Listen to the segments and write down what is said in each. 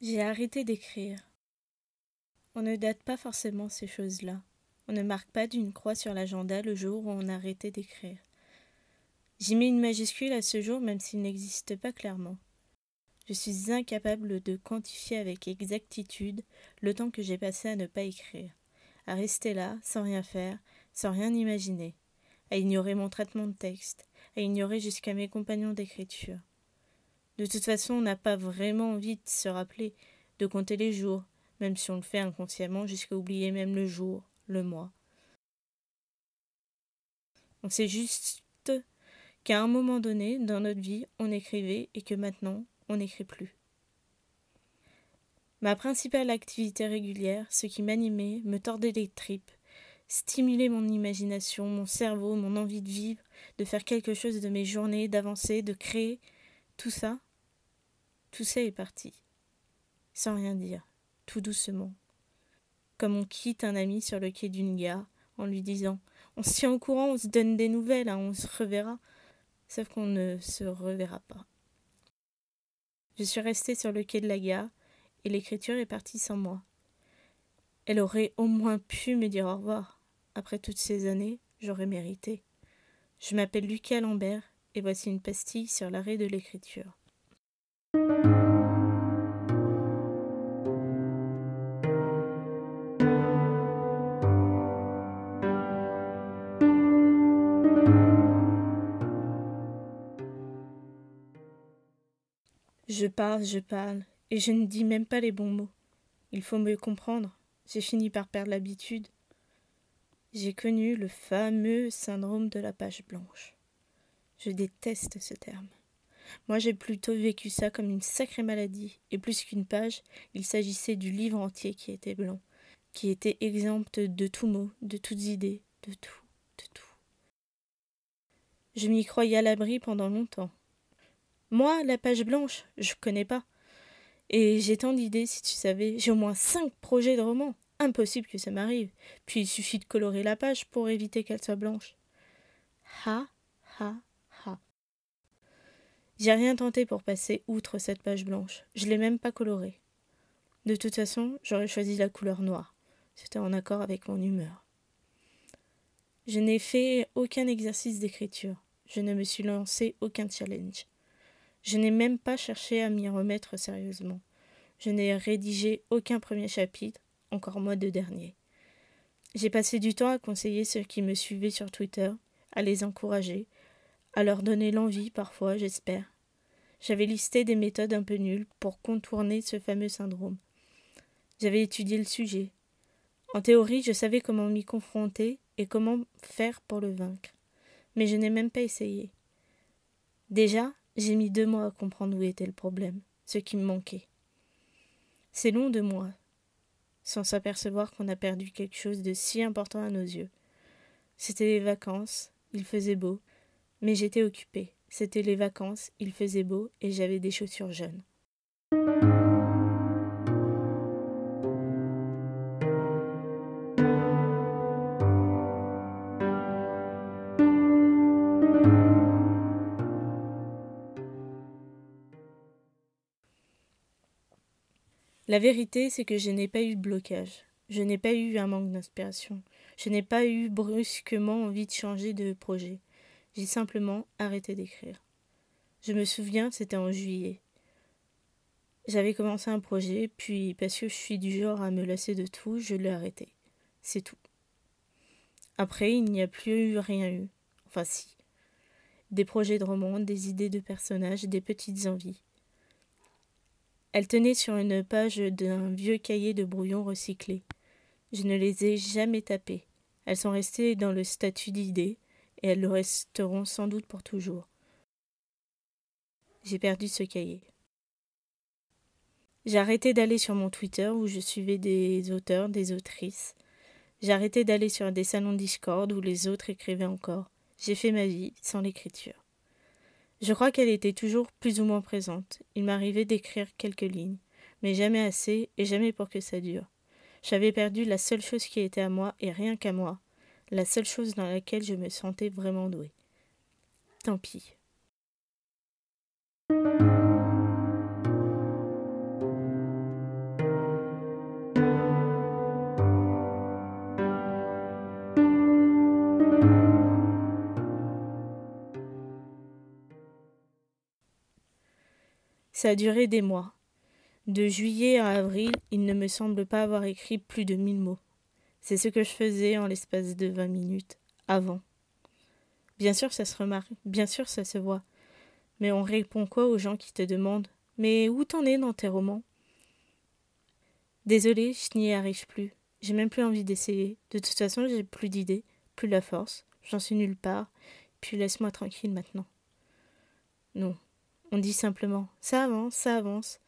J'ai arrêté d'écrire. On ne date pas forcément ces choses-là. On ne marque pas d'une croix sur l'agenda le jour où on a arrêté d'écrire. J'y mets une majuscule à ce jour même s'il n'existe pas clairement. Je suis incapable de quantifier avec exactitude le temps que j'ai passé à ne pas écrire, à rester là, sans rien faire, sans rien imaginer, à ignorer mon traitement de texte, à ignorer jusqu'à mes compagnons d'écriture. De toute façon, on n'a pas vraiment envie de se rappeler, de compter les jours, même si on le fait inconsciemment jusqu'à oublier même le jour, le mois. On sait juste qu'à un moment donné dans notre vie, on écrivait et que maintenant, on n'écrit plus. Ma principale activité régulière, ce qui m'animait, me tordait les tripes, stimulait mon imagination, mon cerveau, mon envie de vivre, de faire quelque chose de mes journées, d'avancer, de créer, tout ça, ça est parti, sans rien dire, tout doucement, comme on quitte un ami sur le quai d'une gare en lui disant On se tient au courant, on se donne des nouvelles, hein, on se reverra. Sauf qu'on ne se reverra pas. Je suis restée sur le quai de la gare et l'écriture est partie sans moi. Elle aurait au moins pu me dire au revoir. Après toutes ces années, j'aurais mérité. Je m'appelle Lucas Lambert et voici une pastille sur l'arrêt de l'écriture. Je parle, je parle, et je ne dis même pas les bons mots. Il faut me comprendre. J'ai fini par perdre l'habitude. J'ai connu le fameux syndrome de la page blanche. Je déteste ce terme. Moi, j'ai plutôt vécu ça comme une sacrée maladie, et plus qu'une page, il s'agissait du livre entier qui était blanc, qui était exempt de tout mot, de toutes idées, de tout, de tout. Je m'y croyais à l'abri pendant longtemps. Moi, la page blanche, je connais pas. Et j'ai tant d'idées, si tu savais. J'ai au moins cinq projets de romans. Impossible que ça m'arrive. Puis il suffit de colorer la page pour éviter qu'elle soit blanche. Ha, ha. J'ai rien tenté pour passer outre cette page blanche. Je l'ai même pas colorée. De toute façon, j'aurais choisi la couleur noire. C'était en accord avec mon humeur. Je n'ai fait aucun exercice d'écriture. Je ne me suis lancé aucun challenge. Je n'ai même pas cherché à m'y remettre sérieusement. Je n'ai rédigé aucun premier chapitre, encore moins de dernier. J'ai passé du temps à conseiller ceux qui me suivaient sur Twitter, à les encourager, à leur donner l'envie parfois, j'espère. J'avais listé des méthodes un peu nulles pour contourner ce fameux syndrome. J'avais étudié le sujet. En théorie, je savais comment m'y confronter et comment faire pour le vaincre. Mais je n'ai même pas essayé. Déjà, j'ai mis deux mois à comprendre où était le problème, ce qui me manquait. C'est long de mois, sans s'apercevoir qu'on a perdu quelque chose de si important à nos yeux. C'était les vacances, il faisait beau, mais j'étais occupée. C'était les vacances, il faisait beau et j'avais des chaussures jaunes. La vérité, c'est que je n'ai pas eu de blocage. Je n'ai pas eu un manque d'inspiration. Je n'ai pas eu brusquement envie de changer de projet. J'ai simplement arrêté d'écrire. Je me souviens, c'était en juillet. J'avais commencé un projet, puis parce que je suis du genre à me lasser de tout, je l'ai arrêté. C'est tout. Après, il n'y a plus eu rien eu. Enfin si. Des projets de romans, des idées de personnages, des petites envies. Elle tenait sur une page d'un vieux cahier de brouillon recyclé. Je ne les ai jamais tapées. Elles sont restées dans le statut d'idées, et elles le resteront sans doute pour toujours. J'ai perdu ce cahier. J'ai arrêté d'aller sur mon Twitter où je suivais des auteurs, des autrices. J'ai arrêté d'aller sur des salons Discord où les autres écrivaient encore. J'ai fait ma vie sans l'écriture. Je crois qu'elle était toujours plus ou moins présente. Il m'arrivait d'écrire quelques lignes, mais jamais assez et jamais pour que ça dure. J'avais perdu la seule chose qui était à moi et rien qu'à moi, la seule chose dans laquelle je me sentais vraiment douée. Tant pis. Ça a duré des mois. De juillet à avril, il ne me semble pas avoir écrit plus de mille mots. C'est ce que je faisais en l'espace de vingt minutes, avant. Bien sûr, ça se remarque, bien sûr, ça se voit. Mais on répond quoi aux gens qui te demandent? Mais où t'en es dans tes romans? Désolée, je n'y arrive plus. J'ai même plus envie d'essayer. De toute façon, j'ai plus d'idées, plus la force. J'en suis nulle part. Puis laisse-moi tranquille maintenant. Non. On dit simplement ça avance, ça avance.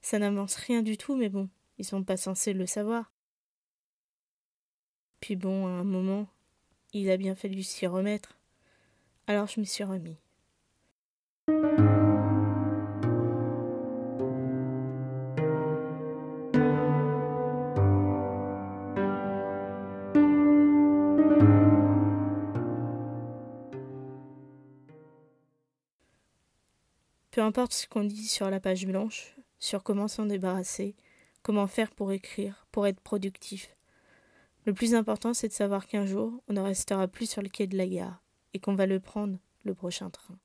Ça n'avance rien du tout, mais bon, ils sont pas censés le savoir. Puis bon, à un moment, il a bien fallu s'y remettre. Alors je me suis remis. Peu importe ce qu'on dit sur la page blanche, sur comment s'en débarrasser, comment faire pour écrire, pour être productif. Le plus important, c'est de savoir qu'un jour, on ne restera plus sur le quai de la gare et qu'on va le prendre, le prochain train.